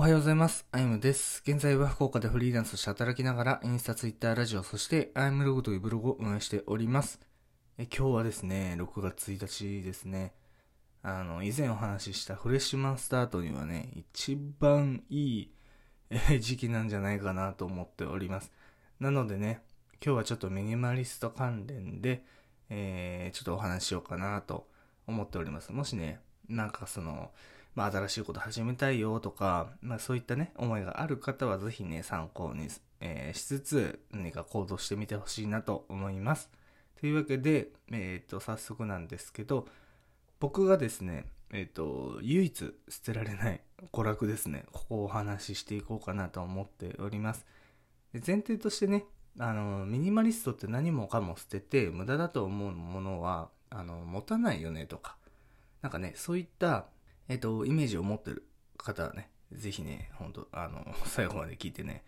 おはようございます。アイムです。現在は福岡でフリーランスとして働きながら、インスタ、ツイッター、ラジオ、そしてアイムログというブログを運営しております。え今日はですね、6月1日ですね。あの、以前お話ししたフレッシュマンスタートにはね、一番いい時期なんじゃないかなと思っております。なのでね、今日はちょっとミニマリスト関連で、えーちょっとお話しようかなと思っております。もしね、なんかその、まあ、新しいこと始めたいよとか、まあ、そういったね、思いがある方はぜひね、参考に、えーしつつ、何か行動してみてほしいなと思います。というわけで、えっ、と、早速なんですけど、僕がですね、えっ、と、唯一捨てられない娯楽ですね。ここをお話ししていこうかなと思っております。前提としてね、あの、ミニマリストって何もかも捨てて、無駄だと思うものは、あの、持たないよねとか、なんかね、そういった、えっ、と、イメージを持ってる方はね、ぜひね、ほんと、あの、最後まで聞いてね、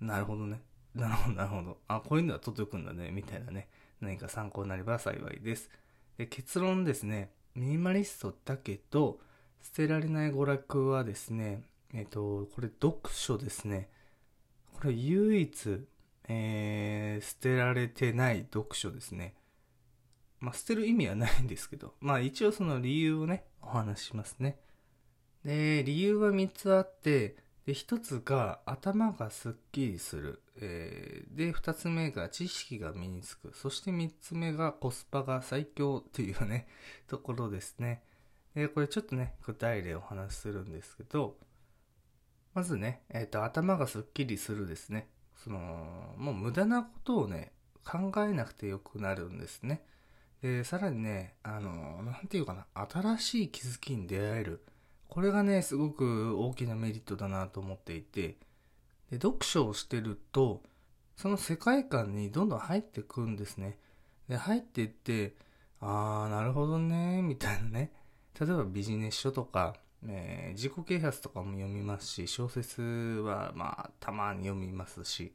なるほどね、なるほど、なるほど、あ、こういうのは取っておくんだね、みたいなね、何か参考になれば幸いです。で、結論ですね、ミニマリストだけど、捨てられない娯楽はですね、えっ、と、これ読書ですね。これ唯一、えー、捨てられてない読書ですね。まあ、捨てる意味はないんですけど、まあ一応その理由をね、お話ししますね。で、理由は3つあって、で、1つが頭がすっきりする。えーで、2つ目が知識が身につく。そして3つ目がコスパが最強っていうね、ところですね。で、これちょっとね、具体例をお話しするんですけど、まずね、えっ、と、頭がすっきりするですね。その、もう無駄なことをね、考えなくてよくなるんですね。で、さらにね、あの、なんていうかな、新しい気づきに出会える。これがね、すごく大きなメリットだなと思っていて、で、読書をしてると、その世界観にどんどん入ってくんですね。で、入っていって、あー、なるほどね、みたいなね。例えばビジネス書とか、えー自己啓発とかも読みますし、小説はまあ、たまに読みますし、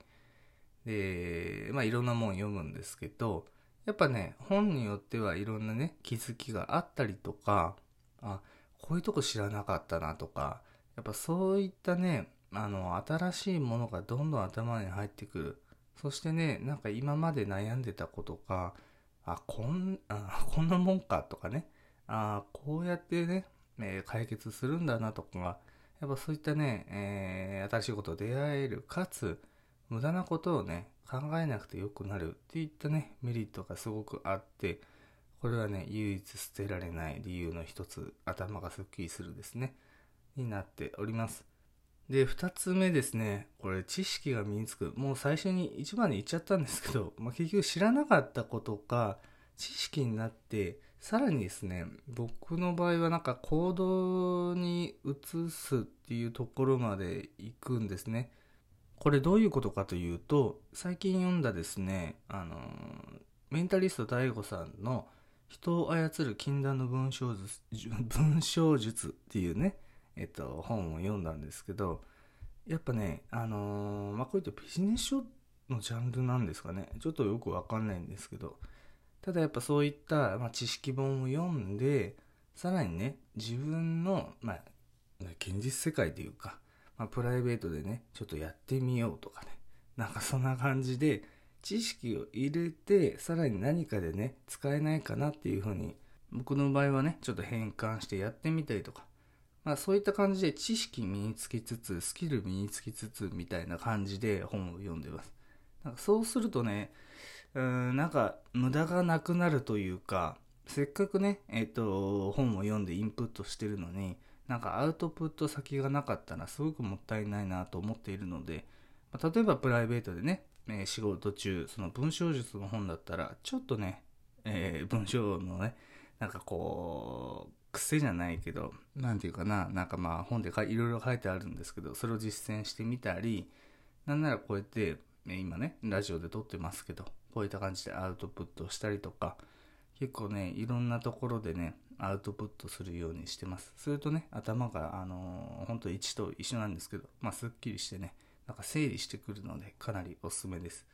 で、まあいろんなもん読むんですけど、やっぱね、本によってはいろんなね、気づきがあったりとか、あ、こういうとこ知らなかったなとか、やっぱそういったね、あの、新しいものがどんどん頭に入ってくる。そしてね、なんか今まで悩んでたことか、あ、こん、あ、こんなもんかとかね、あ、こうやってね、えー解決するんだなとか、やっぱそういったね、えー新しいこと出会える、かつ、無駄なことをね、考えなくてよくなるっていったね、メリットがすごくあって、これはね、唯一捨てられない理由の一つ、頭がすっきりするですね、になっております。で、二つ目ですね、これ知識が身につく。もう最初に一番に言っちゃったんですけど、まあ、結局知らなかったことが知識になって、さらにですね、僕の場合はなんか行動に移すっていうところまで行くんですね。これどういうことかというと、最近読んだですね、あの、メンタリスト DAIGO さんの人を操る禁断の文章術、文章術っていうね、えっと、本を読んだんですけど、やっぱね、あのーまあ、こういったビジネス書のジャンルなんですかね。ちょっとよくわかんないんですけど、ただやっぱそういった、まあ、知識本を読んで、さらにね、自分の、まあ、現実世界というか、まあ、プライベートでね、ちょっとやってみようとかね、なんかそんな感じで、知識を入れて、さらに何かでね、使えないかなっていうふうに、僕の場合はね、ちょっと変換してやってみたりとか、まあそういった感じで知識身につきつつ、スキル身につきつつみたいな感じで本を読んでます。なんかそうするとね、うーん、なんか無駄がなくなるというか、せっかくね、えっ、と、本を読んでインプットしてるのに、なんかアウトプット先がなかったらすごくもったいないなと思っているので、ま例えばプライベートでね、えー仕事中、その文章術の本だったら、ちょっとね、えー文章のね、なんかこう、癖じゃないけど、なんていうかな、なんかまあ本でかいろいろ書いてあるんですけど、それを実践してみたり、なんならこうやって、ね今ね、ラジオで撮ってますけど、こういった感じでアウトプットしたりとか、結構ね、いろんなところでね、アウトプットするようにしてます。するとね、頭が、あのー、本当1と一緒なんですけど、まあ、すっきりしてね、なんか整理してくるので、かなりおすすめです。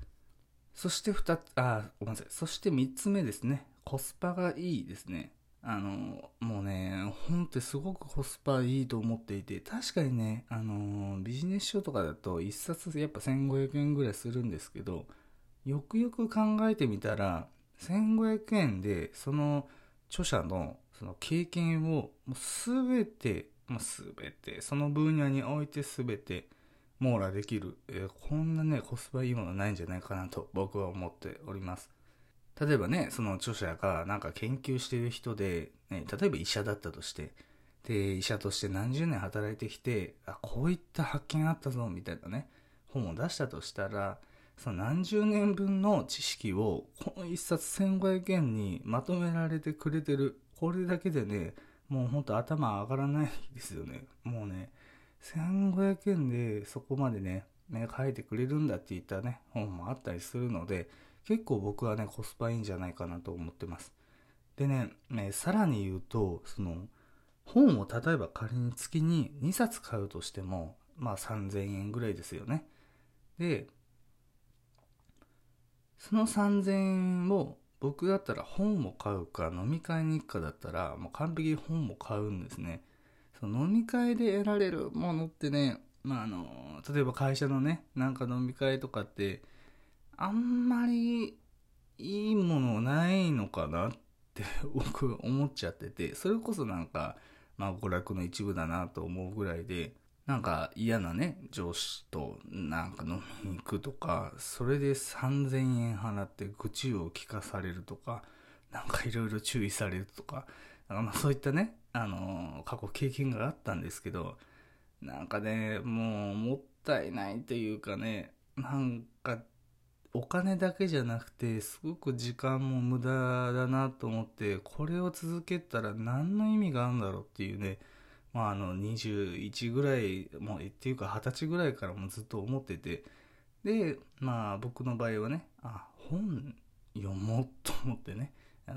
そして二つ、あ、ごめんなさい。そして三つ目ですね。コスパがいいですね。あの、もうね、本ってすごくコスパいいと思っていて、確かにね、あの、ビジネス書とかだと1冊やっぱ1500円ぐらいするんですけど、よくよく考えてみたら、1500円でその著者のその経験をもう全て、全て、その分野において全て網羅できる、えー、こんなね、コスパいいものないんじゃないかなと僕は思っております。例えばね、その著者がなんか研究してる人で、ね、例えば医者だったとして、で、医者として何十年働いてきて、あ、こういった発見あったぞ、みたいなね、本を出したとしたら、その何十年分の知識を、この一冊1500円にまとめられてくれてる。これだけでね、もうほんと頭上がらないですよね。もうね、1500円でそこまでね、ね、書いてくれるんだって言ったね、本もあったりするので、結構僕はね、コスパいいんじゃないかなと思ってます。でね、ねさらに言うと、その、本を例えば仮に月に2冊買うとしても、まあ3000円ぐらいですよね。で、その3000円を僕だったら本を買うか飲み会に行くかだったらもう完璧に本も買うんですね。その飲み会で得られるものってね、まああの、例えば会社のね、なんか飲み会とかって、あんまりいいものないのかなって 僕思っちゃってて、それこそなんか、まあ娯楽の一部だなと思うぐらいで、なんか嫌なね、上司となんか飲みに行くとか、それで3000円払って愚痴を聞かされるとか、なんかいろいろ注意されるとか、なんかまあそういったね、あの、過去経験があったんですけど、なんかね、もうもったいないというかね、なんかお金だけじゃなくて、すごく時間も無駄だなと思って、これを続けたら何の意味があるんだろうっていうね、まああの21ぐらい、もうっていうか20歳ぐらいからもずっと思ってて、で、まあ僕の場合はね、あ、本読もうと思ってね、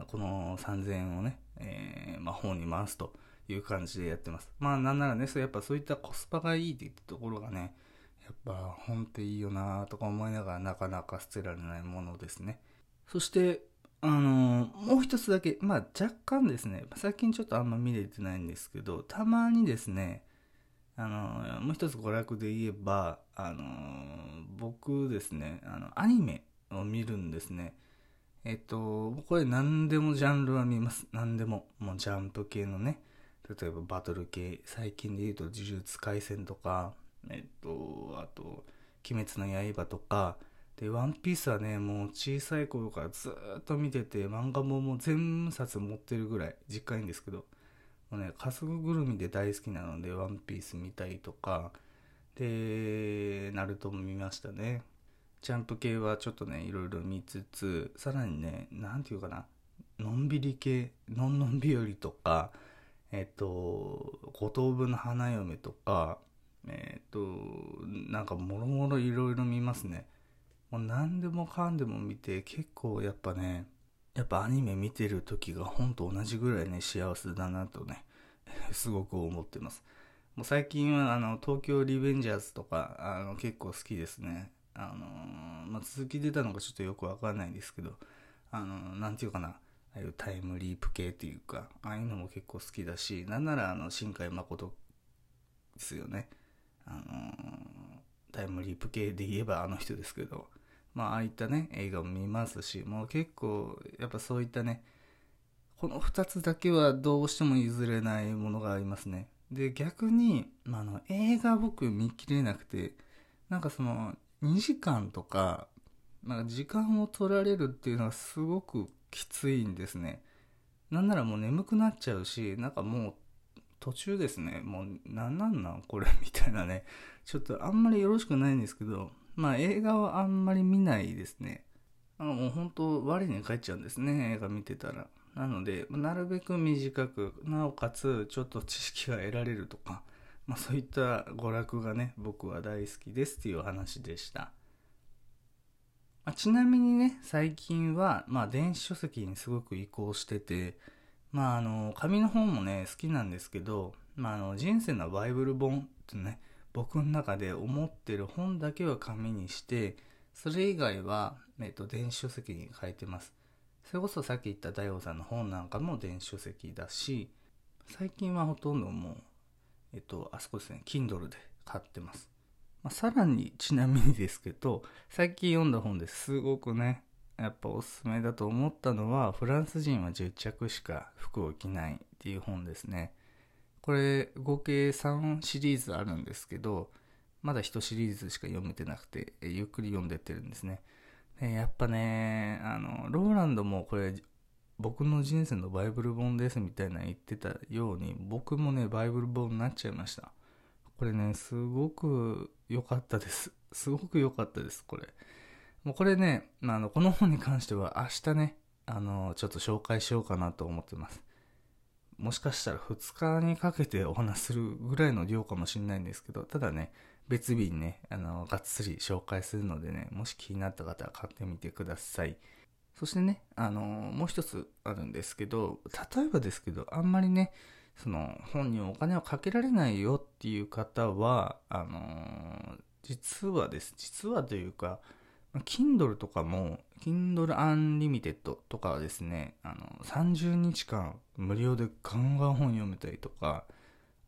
この3000円をね、えー、まあ本に回すという感じでやってます。まあなんならね、そやっぱそういったコスパがいいって言ったところがね、やっぱ本っていいよなとか思いながらなかなか捨てられないものですね。そして、あのもう一つだけ、まあ若干ですね、最近ちょっとあんま見れてないんですけど、たまにですね、あのもう一つ娯楽で言えば、あの僕ですね、あの、アニメを見るんですね。えっと、これ何でもジャンルは見ます。何でも。もうジャンプ系のね。例えばバトル系。最近で言うと呪術廻戦とか、えっと、あと、鬼滅の刃とか、で、ワンピースはね、もう小さい頃からずっと見てて、漫画ももう全冊持ってるぐらい、実家いいんですけど、もうね、家族ぐるみで大好きなので、ワンピース見たりとか、で、ナルトも見ましたね。ジャンプ系はちょっとね、いろいろ見つつ、さらにね、なんていうかな、のんびり系、のんのん日和とか、えっと、五等分の花嫁とか、えっ、と、なんかもろもろいろいろ見ますね。もう何でもかんでも見て、結構やっぱね、やっぱアニメ見てる時が本と同じぐらいね、幸せだなとね、すごく思ってます。もう最近はあの、東京リベンジャーズとか、あの、結構好きですね。あのまあ、続き出たのかちょっとよくわかんないんですけど、あのなんていうかな、ああいうタイムリープ系っていうか、ああいうのも結構好きだし、なんならあの、新海誠ですよね。あのタイムリープ系で言えばあの人ですけど、まあ、ああいったね、映画も見ますし、もう結構、やっぱそういったね、この2つだけはどうしても譲れないものがありますね。で、逆に、まあ、あの、映画僕見切れなくて、なんかその、2時間とか、なんか時間を取られるっていうのはすごくきついんですね。なんならもう眠くなっちゃうし、なんかもう途中ですね、もう、なんなんなんこれみたいなね、ちょっとあんまりよろしくないんですけど、まあ映画はあんまり見ないですね。あのもう本当、我に返っちゃうんですね、映画見てたら。なので、なるべく短く、なおかつ、ちょっと知識が得られるとか、まあそういった娯楽がね、僕は大好きですっていう話でした。まあ、ちなみにね、最近は、まあ電子書籍にすごく移行してて、まあ、あの、紙の本もね、好きなんですけど、まあ、あの、人生のバイブル本ってね、僕の中で思ってる本だけは紙にして、それ以外は、えっと、電子書籍に書いてます。それこそさっき言った大王さんの本なんかも電子書籍だし、最近はほとんどもう、えっと、あそこですね、Kindle で買ってます。まあ、さらにちなみにですけど、最近読んだ本ですごくね、やっぱおすすめだと思ったのは、フランス人は10着しか服を着ないっていう本ですね。これ合計3シリーズあるんですけど、まだ1シリーズしか読めてなくて、ゆっくり読んでってるんですね。やっぱね、あの、ローランドもこれ、僕の人生のバイブル本ですみたいな言ってたように、僕もね、バイブル本になっちゃいました。これね、すごく良かったです。すごく良かったです、これ。もうこれね、あの、この本に関しては明日ね、あの、ちょっと紹介しようかなと思ってます。もしかしたら2日にかけてお話するぐらいの量かもしれないんですけど、ただね、別日にね、あの、がっつり紹介するのでね、もし気になった方は買ってみてください。そしてね、あの、もう一つあるんですけど、例えばですけど、あんまりね、その本にお金をかけられないよっていう方は、あの、実はです、実はというか、Kindle とかも、Kindle Unlimited とかはですね、あの、30日間無料でガンガン本読めたりとか、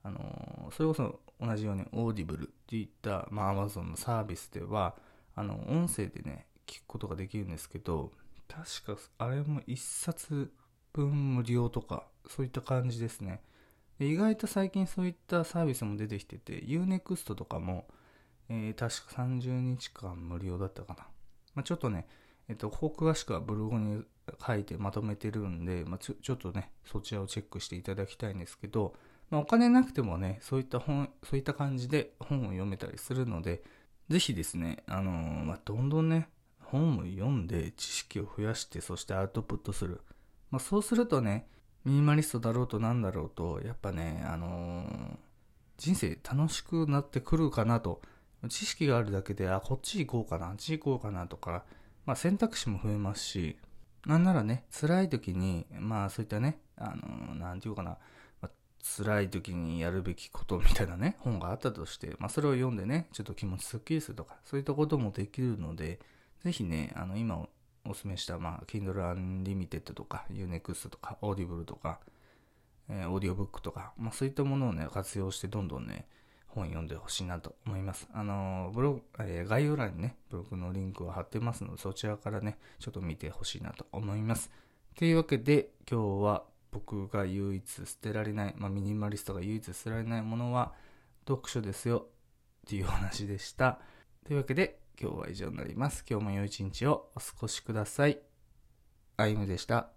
あの、それこそ同じように Audible っていった、まあ、Amazon のサービスでは、あの、音声でね、聞くことができるんですけど、確か、あれも1冊分無料とか、そういった感じですね。で意外と最近そういったサービスも出てきてて、Unext とかも、えー、確か30日間無料だったかな。まあ、ちょっとね、えっと、ここ詳しくはブログに書いてまとめてるんで、まあ、ちょちょっとね、そちらをチェックしていただきたいんですけど、まあ、お金なくてもね、そういった本、そういった感じで本を読めたりするので、ぜひですね、あのー、まあ、どんどんね、本を読んで知識を増やして、そしてアウトプットする。まあ、そうするとね、ミニマリストだろうとなんだろうと、やっぱね、あのー、人生楽しくなってくるかなと知識があるだけで、あ、こっち行こうかな、あっち行こうかなとか、まあ選択肢も増えますし、なんならね、辛い時に、まあそういったね、あの、なんていうかな、まあ、辛い時にやるべきことみたいなね、本があったとして、まあそれを読んでね、ちょっと気持ちすっきりするとか、そういったこともできるので、ぜひね、あの、今お勧めした、まあ、Kindle Unlimited とか、Unext とか、Audible とか、えー、オーディオブックとか、まあそういったものをね、活用してどんどんね、本読んでほしいなと思います。あの、ブログ、えー、概要欄にね、ブログのリンクを貼ってますので、そちらからね、ちょっと見てほしいなと思います。というわけで、今日は僕が唯一捨てられない、まあ、ミニマリストが唯一捨てられないものは、読書ですよ、っていうお話でした。というわけで、今日は以上になります。今日も良い一日をお過ごしください。あゆむでした。